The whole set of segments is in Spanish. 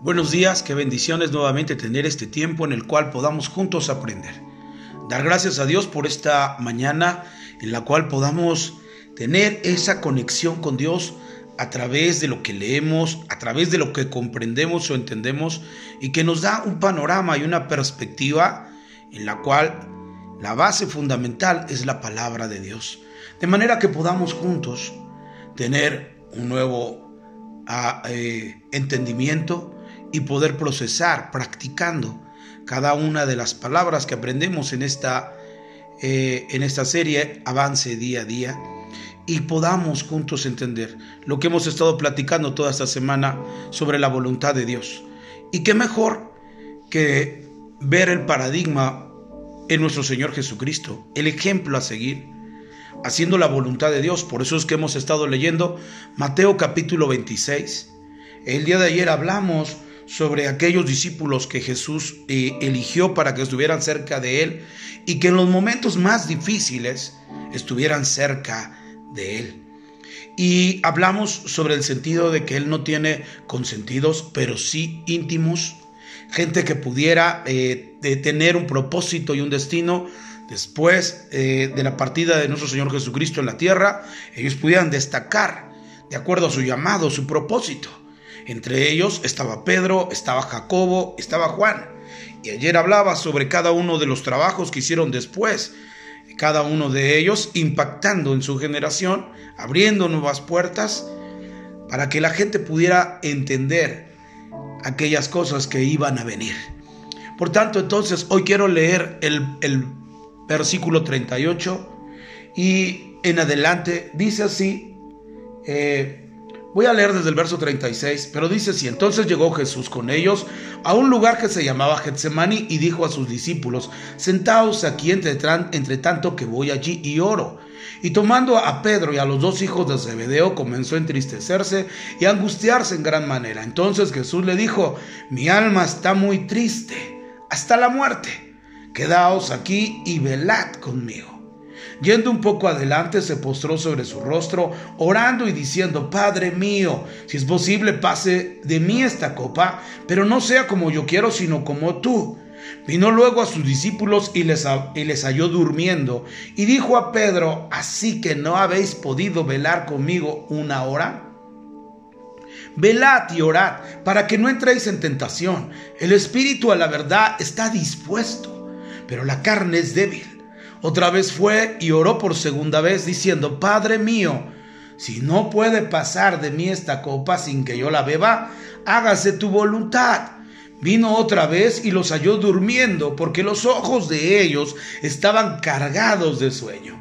Buenos días, qué bendiciones nuevamente tener este tiempo en el cual podamos juntos aprender. Dar gracias a Dios por esta mañana en la cual podamos tener esa conexión con Dios a través de lo que leemos, a través de lo que comprendemos o entendemos y que nos da un panorama y una perspectiva en la cual la base fundamental es la palabra de Dios. De manera que podamos juntos tener un nuevo ah, eh, entendimiento, y poder procesar practicando cada una de las palabras que aprendemos en esta, eh, en esta serie Avance día a día y podamos juntos entender lo que hemos estado platicando toda esta semana sobre la voluntad de Dios. Y qué mejor que ver el paradigma en nuestro Señor Jesucristo, el ejemplo a seguir, haciendo la voluntad de Dios. Por eso es que hemos estado leyendo Mateo capítulo 26. El día de ayer hablamos sobre aquellos discípulos que Jesús eh, eligió para que estuvieran cerca de Él y que en los momentos más difíciles estuvieran cerca de Él. Y hablamos sobre el sentido de que Él no tiene consentidos, pero sí íntimos, gente que pudiera eh, tener un propósito y un destino después eh, de la partida de nuestro Señor Jesucristo en la tierra, ellos pudieran destacar de acuerdo a su llamado, su propósito. Entre ellos estaba Pedro, estaba Jacobo, estaba Juan. Y ayer hablaba sobre cada uno de los trabajos que hicieron después, cada uno de ellos impactando en su generación, abriendo nuevas puertas para que la gente pudiera entender aquellas cosas que iban a venir. Por tanto, entonces, hoy quiero leer el, versículo 38 y en adelante dice así, eh, Voy a leer desde el verso 36, pero dice así, entonces llegó Jesús con ellos a un lugar que se llamaba Getsemani y dijo a sus discípulos, sentaos aquí entre, tanto que voy allí y oro. Y tomando a Pedro y a los dos hijos de Zebedeo, comenzó a entristecerse y angustiarse en gran manera. Entonces Jesús le dijo, mi alma está muy triste, hasta la muerte. Quedaos aquí y velad conmigo. Yendo un poco adelante, se postró sobre su rostro, orando y diciendo, Padre mío, si es posible, pase de mí esta copa, pero no sea como yo quiero, sino como tú. Vino luego a sus discípulos y les, y les halló durmiendo, y dijo a Pedro, ¿así que no habéis podido velar conmigo una hora? Velad y orad para que no entréis en tentación. El espíritu a la verdad está dispuesto, pero la carne es débil. Otra vez fue y oró por segunda vez diciendo, Padre mío, si no puede pasar de mí esta copa sin que yo la beba, hágase tu voluntad. Vino otra vez y los halló durmiendo, porque los ojos de ellos estaban cargados de sueño.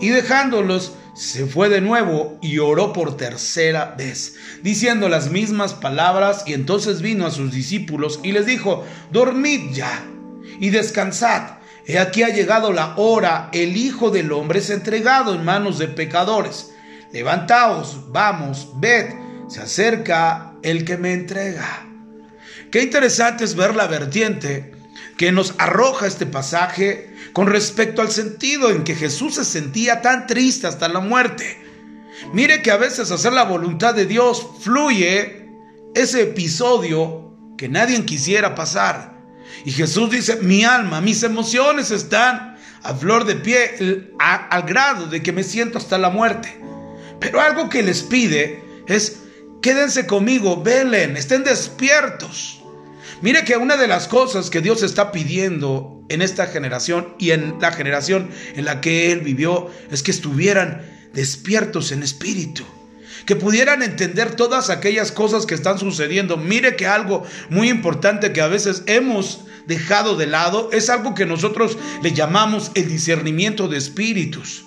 Y dejándolos, se fue de nuevo y oró por tercera vez, diciendo las mismas palabras, y entonces vino a sus discípulos y les dijo, dormid ya y descansad He aquí ha llegado la hora, el Hijo del Hombre es entregado en manos de pecadores. Levantaos, vamos, ved, se acerca el que me entrega. Qué interesante es ver la vertiente que nos arroja este pasaje con respecto al sentido en que Jesús se sentía tan triste hasta la muerte. Mire que a veces hacer la voluntad de Dios fluye ese episodio que nadie quisiera pasar. Y Jesús dice, mi alma, mis emociones están a flor de pie al grado de que me siento hasta la muerte. Pero algo que les pide es, quédense conmigo, velen, estén despiertos. Mire que una de las cosas que Dios está pidiendo en esta generación y en la generación en la que Él vivió es que estuvieran despiertos en espíritu que pudieran entender todas aquellas cosas que están sucediendo. Mire que algo muy importante que a veces hemos dejado de lado es algo que nosotros le llamamos el discernimiento de espíritus.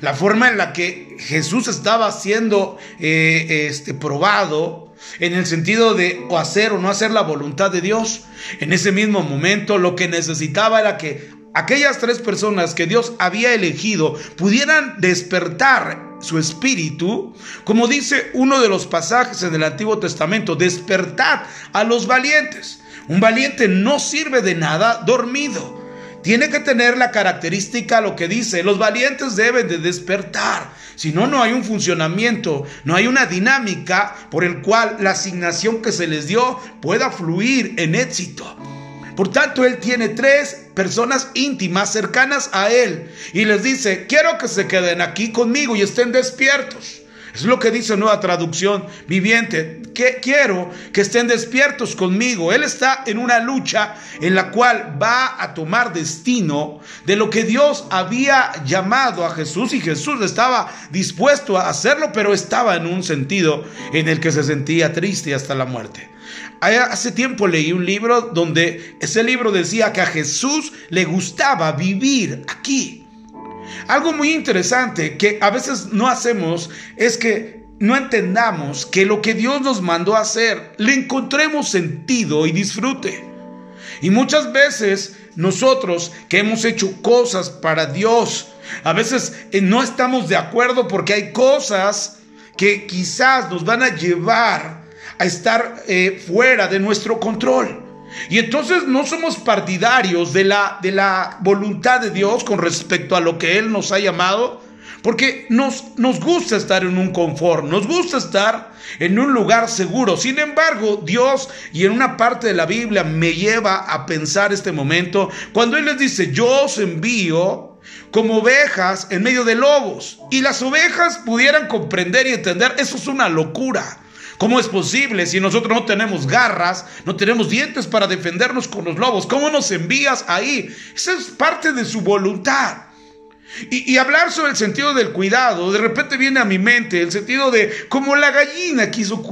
La forma en la que Jesús estaba siendo eh, este, probado en el sentido de o hacer o no hacer la voluntad de Dios. En ese mismo momento lo que necesitaba era que aquellas tres personas que Dios había elegido pudieran despertar su espíritu, como dice uno de los pasajes en el Antiguo Testamento, despertad a los valientes. Un valiente no sirve de nada dormido. tiene que tener la característica, lo que dice, los valientes deben de despertar. Si no, no hay un funcionamiento, no hay una dinámica por el cual la asignación que se les dio pueda fluir en éxito. Por tanto, él tiene tres personas íntimas cercanas a él y les dice, quiero que se queden aquí conmigo y estén despiertos. Es lo que dice Nueva Traducción Viviente. Que quiero que estén despiertos conmigo. Él está en una lucha en la cual va a tomar destino de lo que Dios había llamado a Jesús y Jesús estaba dispuesto a hacerlo, pero estaba en un sentido en el que se sentía triste hasta la muerte. Hace tiempo leí un libro donde ese libro decía que a Jesús le gustaba vivir aquí. Algo muy interesante que a veces no hacemos es que no entendamos que lo que Dios nos mandó a hacer le encontremos sentido y disfrute. Y muchas veces nosotros que hemos hecho cosas para Dios, a veces eh, no estamos de acuerdo porque hay cosas que quizás nos van a llevar a estar eh, fuera de nuestro control. Y entonces no somos partidarios de la, de la voluntad de Dios con respecto a lo que Él nos ha llamado, porque nos, nos gusta estar en un confort, nos gusta estar en un lugar seguro. Sin embargo, Dios, y en una parte de la Biblia me lleva a pensar este momento, cuando Él les dice, yo os envío como ovejas en medio de lobos, y las ovejas pudieran comprender y entender, eso es una locura. ¿Cómo es posible si nosotros no tenemos garras, no tenemos dientes para defendernos con los lobos? ¿Cómo nos envías ahí? Esa es parte de su voluntad. Y, hablar sobre el sentido del cuidado, de repente viene a mi mente el sentido de como la gallina quiso,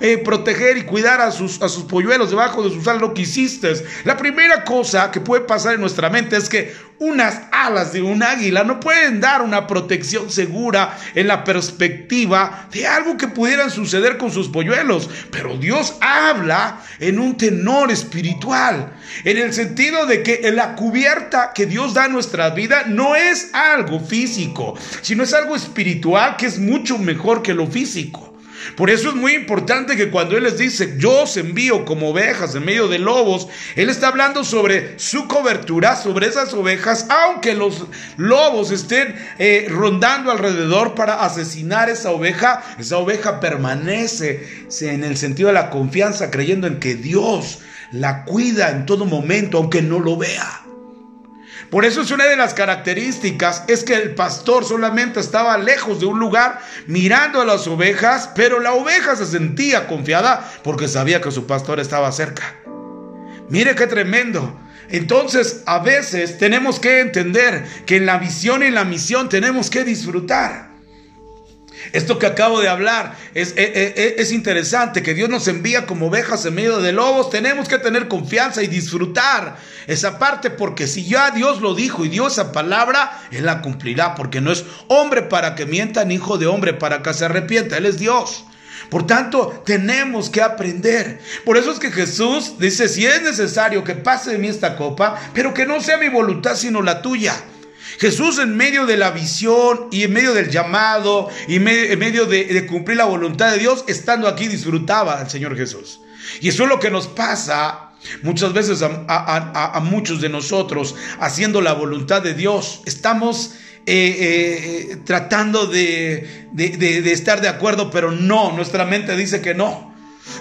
eh, proteger y cuidar a sus, a sus polluelos debajo de sus alas, lo que hiciste. La primera cosa que puede pasar en nuestra mente es que unas alas de un águila no pueden dar una protección segura en la perspectiva de algo que pudieran suceder con sus polluelos. Pero Dios habla en un tenor espiritual, en el sentido de que la cubierta que Dios da a nuestra vida no es algo físico, sino es algo espiritual que es mucho mejor que lo físico. Por eso es muy importante que cuando Él les dice, yo os envío como ovejas en medio de lobos, Él está hablando sobre su cobertura, sobre esas ovejas, aunque los lobos estén eh, rondando alrededor para asesinar esa oveja, esa oveja permanece en el sentido de la confianza, creyendo en que Dios la cuida en todo momento, aunque no lo vea. Por eso es una de las características, es que el pastor solamente estaba lejos de un lugar mirando a las ovejas, pero la oveja se sentía confiada porque sabía que su pastor estaba cerca. Mire qué tremendo. Entonces, a veces tenemos que entender que en la visión y en la misión tenemos que disfrutar. Esto que acabo de hablar es, eh, eh, eh, es, interesante, que Dios nos envía como ovejas en medio de lobos. Tenemos que tener confianza y disfrutar esa parte, porque si ya Dios lo dijo y dio esa palabra, Él la cumplirá, porque no es hombre para que mienta, ni hijo de hombre para que se arrepienta, Él es Dios. Por tanto, tenemos que aprender. Por eso es que Jesús dice, si es necesario que pase de mí esta copa, pero que no sea mi voluntad sino la tuya. Jesús en medio de la visión y en medio del llamado y en medio de, cumplir la voluntad de Dios, estando aquí disfrutaba al Señor Jesús. Y eso es lo que nos pasa muchas veces a, muchos de nosotros haciendo la voluntad de Dios. Estamos eh, eh, tratando de, estar de acuerdo, pero no, nuestra mente dice que no.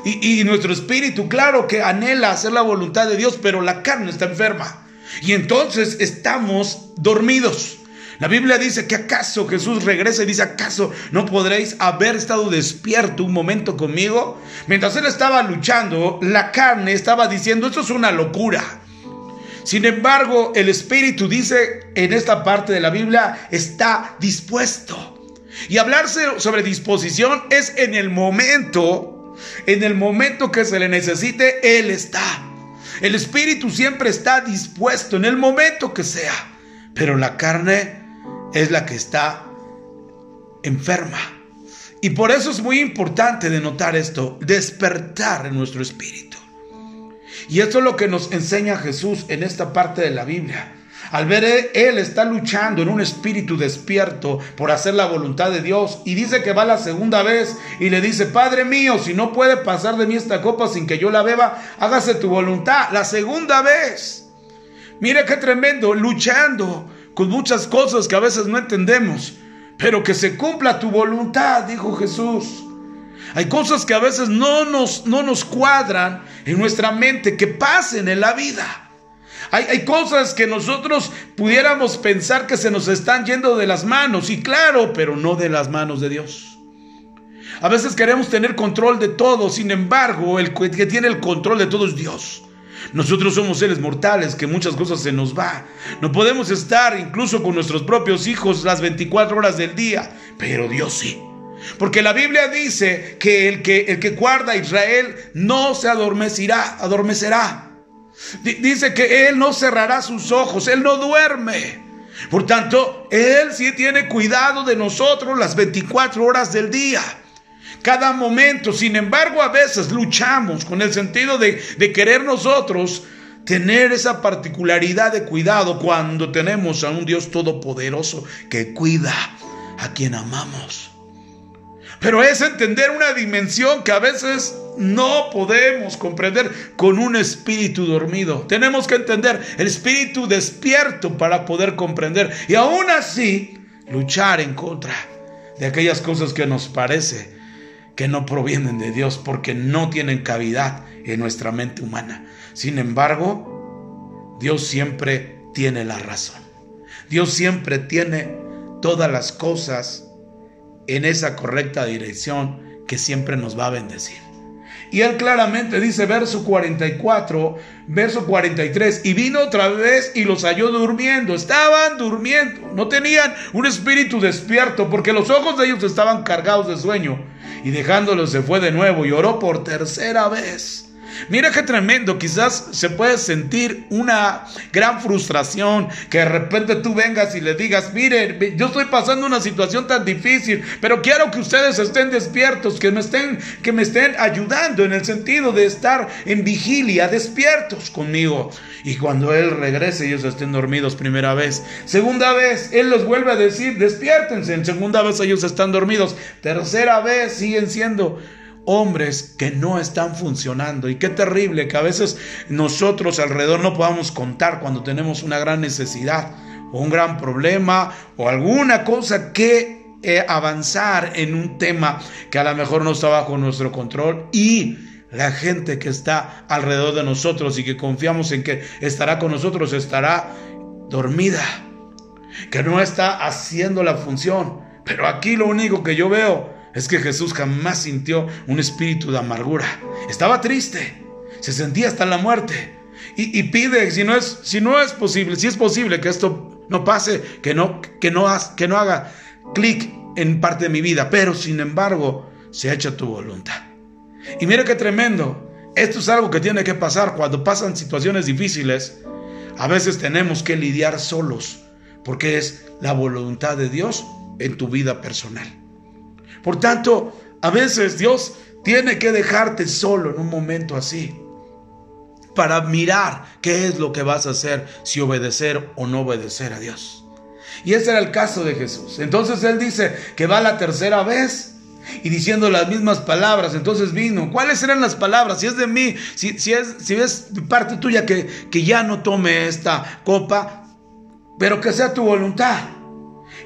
Y nuestro espíritu, claro que anhela hacer la voluntad de Dios, pero la carne está enferma. Y entonces estamos dormidos. La Biblia dice que acaso Jesús regresa y dice, ¿acaso no podréis haber estado despierto un momento conmigo? Mientras él estaba luchando, la carne estaba diciendo, esto es una locura. Sin embargo, el Espíritu dice en esta parte de la Biblia, está dispuesto. Y hablarse sobre disposición es en el momento, en el momento que se le necesite, Él está. El espíritu siempre está dispuesto en el momento que sea, pero la carne es la que está enferma. Y por eso es muy importante denotar esto, despertar en nuestro espíritu. Y esto es lo que nos enseña Jesús en esta parte de la Biblia. Al ver él está luchando en un espíritu despierto por hacer la voluntad de Dios y dice que va la segunda vez y le dice, Padre mío, si no puede pasar de mí esta copa sin que yo la beba, hágase tu voluntad. La segunda vez. Mira qué tremendo, luchando con muchas cosas que a veces no entendemos, pero que se cumpla tu voluntad, dijo Jesús. Hay cosas que a veces no nos, no nos cuadran en nuestra mente, que pasen en la vida. Hay, cosas que nosotros pudiéramos pensar que se nos están yendo de las manos, y claro, pero no de las manos de Dios. A veces queremos tener control de todo, sin embargo, el que tiene el control de todo es Dios. Nosotros somos seres mortales que muchas cosas se nos va. No podemos estar incluso con nuestros propios hijos las 24 horas del día, pero Dios sí. Porque la Biblia dice que el que, el que guarda a Israel no se adormecerá, adormecerá. Dice que Él no cerrará sus ojos, Él no duerme. Por tanto, Él sí tiene cuidado de nosotros las 24 horas del día cada momento. Sin embargo, a veces luchamos con el sentido de, querer nosotros tener esa particularidad de cuidado cuando tenemos a un Dios todopoderoso que cuida a quien amamos. Pero es entender una dimensión que a veces no podemos comprender con un espíritu dormido. Tenemos que entender el espíritu despierto para poder comprender y aún así luchar en contra de aquellas cosas que nos parece que no provienen de Dios porque no tienen cavidad en nuestra mente humana. Sin embargo, Dios siempre tiene la razón. Dios siempre tiene todas las cosas en esa correcta dirección que siempre nos va a bendecir. Y él claramente dice, verso 44, verso 43, y vino otra vez y los halló durmiendo, estaban durmiendo, no tenían un espíritu despierto porque los ojos de ellos estaban cargados de sueño. Y dejándolos se fue de nuevo y oró por tercera vez. Mira qué tremendo, quizás se puede sentir una gran frustración que de repente tú vengas y le digas, mire, yo estoy pasando una situación tan difícil, pero quiero que ustedes estén despiertos, que me estén, que me estén ayudando en el sentido de estar en vigilia, despiertos conmigo. Y cuando Él regrese, ellos estén dormidos primera vez. Segunda vez, Él los vuelve a decir, despiértense. En segunda vez ellos están dormidos. Tercera vez siguen siendo hombres que no están funcionando. Y qué terrible que a veces nosotros alrededor no podamos contar cuando tenemos una gran necesidad o un gran problema o alguna cosa que eh, avanzar en un tema que a lo mejor no está bajo nuestro control y la gente que está alrededor de nosotros y que confiamos en que estará con nosotros estará dormida, que no está haciendo la función. Pero aquí lo único que yo veo es que Jesús jamás sintió un espíritu de amargura. Estaba triste, se sentía hasta la muerte. Y, pide, si no, es, si no es posible, si es posible que esto no pase, que no, que no, que no haga clic en parte de mi vida, pero sin embargo, se ha hecho tu voluntad. Y mira qué tremendo. Esto es algo que tiene que pasar cuando pasan situaciones difíciles. A veces tenemos que lidiar solos, porque es la voluntad de Dios en tu vida personal. Por tanto, a veces Dios tiene que dejarte solo en un momento así para mirar qué es lo que vas a hacer, si obedecer o no obedecer a Dios. Y ese era el caso de Jesús. Entonces él dice que va la tercera vez y diciendo las mismas palabras. Entonces vino. ¿Cuáles eran las palabras? Si es de mí, si, es, es parte tuya que, que ya no tome esta copa, pero que sea tu voluntad.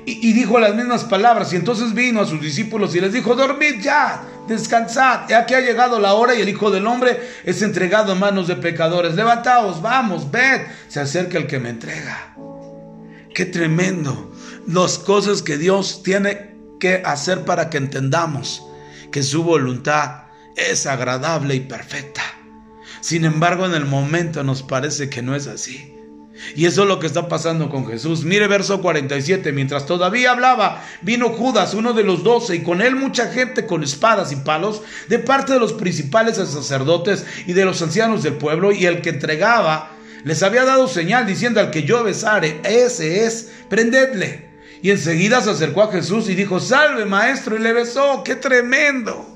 Y, dijo las mismas palabras. Y entonces vino a sus discípulos y les dijo, dormid ya, descansad. Ya que ha llegado la hora y el Hijo del Hombre es entregado a manos de pecadores. Levantaos, vamos, ved. Se acerca el que me entrega. Qué tremendo. Las cosas que Dios tiene que hacer para que entendamos que su voluntad es agradable y perfecta. Sin embargo, en el momento nos parece que no es así. Y eso es lo que está pasando con Jesús. Mire verso 47, mientras todavía hablaba, vino Judas, uno de los doce, y con él mucha gente con espadas y palos, de parte de los principales sacerdotes y de los ancianos del pueblo, y el que entregaba les había dado señal diciendo al que yo besare, ese es, prendedle. Y enseguida se acercó a Jesús y dijo, salve maestro, y le besó, qué tremendo.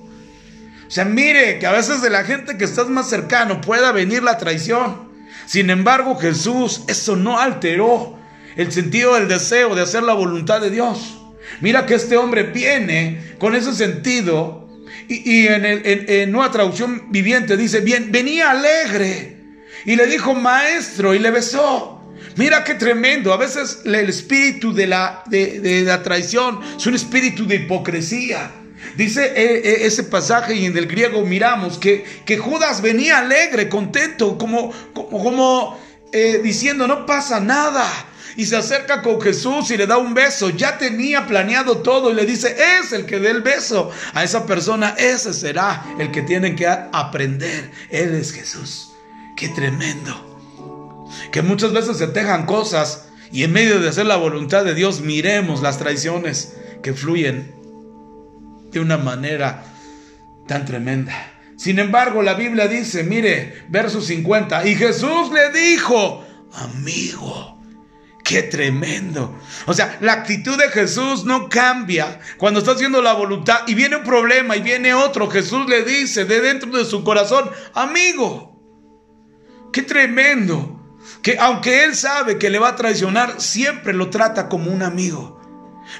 O sea, mire que a veces de la gente que estás más cercano pueda venir la traición. Sin embargo, Jesús, eso no alteró el sentido del deseo de hacer la voluntad de Dios. Mira que este hombre viene con ese sentido y, en, el, Traducción Viviente dice, bien, venía alegre y le dijo maestro y le besó. Mira qué tremendo. A veces el espíritu de la, de, la traición es un espíritu de hipocresía. Dice eh, eh, ese pasaje y en el griego miramos que, que Judas venía alegre, contento, como, como, eh, diciendo no pasa nada. Y se acerca con Jesús y le da un beso. Ya tenía planeado todo y le dice, es el que dé el beso a esa persona. Ese será el que tienen que aprender. Él es Jesús. Qué tremendo que muchas veces se tejan cosas y en medio de hacer la voluntad de Dios miremos las traiciones que fluyen de una manera tan tremenda. Sin embargo, la Biblia dice, mire, verso 50, y Jesús le dijo, amigo, qué tremendo. O sea, la actitud de Jesús no cambia cuando está haciendo la voluntad y viene un problema y viene otro. Jesús le dice de dentro de su corazón, amigo, qué tremendo que aunque él sabe que le va a traicionar, siempre lo trata como un amigo.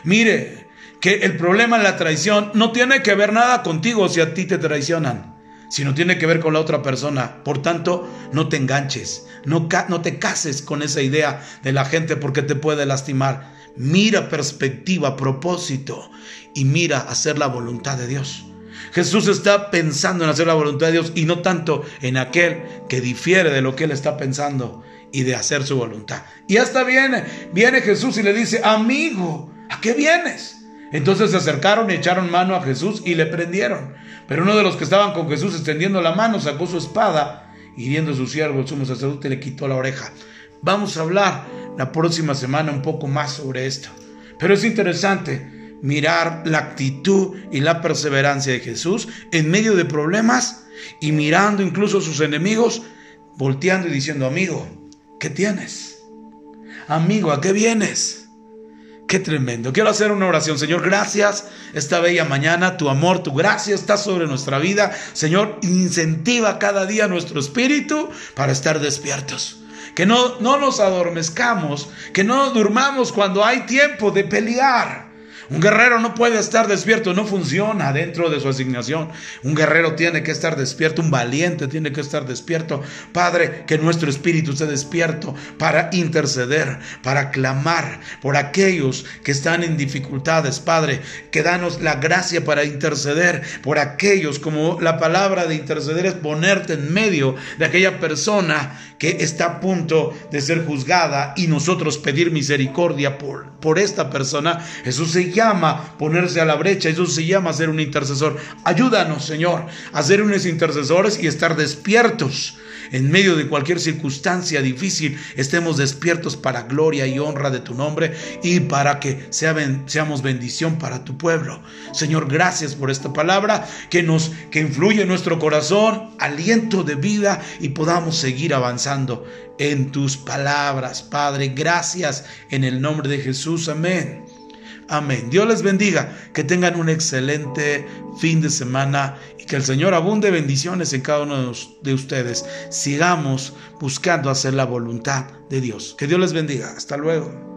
Mire, que el problema en la traición no tiene que ver nada contigo si a ti te traicionan, sino tiene que ver con la otra persona. Por tanto, no te enganches, no, no te cases con esa idea de la gente porque te puede lastimar. Mira perspectiva, propósito y mira hacer la voluntad de Dios. Jesús está pensando en hacer la voluntad de Dios y no tanto en aquel que difiere de lo que él está pensando y de hacer su voluntad. Y hasta viene, viene Jesús y le dice, amigo, ¿a qué vienes? Entonces se acercaron y echaron mano a Jesús y le prendieron. Pero uno de los que estaban con Jesús extendiendo la mano sacó su espada, hiriendo a su siervo, el sumo sacerdote, le quitó la oreja. Vamos a hablar la próxima semana un poco más sobre esto. Pero es interesante mirar la actitud y la perseverancia de Jesús en medio de problemas y mirando incluso a sus enemigos, volteando y diciendo, amigo, ¿Qué tienes? Amigo, ¿a qué vienes? Qué tremendo. Quiero hacer una oración. Señor, gracias esta bella mañana. Tu amor, tu gracia está sobre nuestra vida. Señor, incentiva cada día nuestro espíritu para estar despiertos. Que no, no nos adormezcamos, que no durmamos cuando hay tiempo de pelear un guerrero no puede estar despierto, no funciona dentro de su asignación. Un guerrero tiene que estar despierto, un valiente tiene que estar despierto. Padre, que nuestro espíritu esté despierto para interceder, para clamar por aquellos que están en dificultades. Padre, que danos la gracia para interceder por aquellos, como la palabra de interceder es ponerte en medio de aquella persona que está a punto de ser juzgada y nosotros pedir misericordia por, por esta persona. Jesús se llama ponerse a la brecha, eso se llama ser un intercesor. Ayúdanos, Señor, a ser unos intercesores y estar despiertos en medio de cualquier circunstancia difícil, estemos despiertos para gloria y honra de tu nombre y para que seamos bendición para tu pueblo. Señor, gracias por esta palabra que nos que influye en nuestro corazón, aliento de vida y podamos seguir avanzando en tus palabras, Padre. Gracias en el nombre de Jesús. Amén. Amén. Dios les bendiga, que tengan un excelente fin de semana y que el Señor abunde bendiciones en cada uno de ustedes. Sigamos buscando hacer la voluntad de Dios. Que Dios les bendiga. Hasta luego.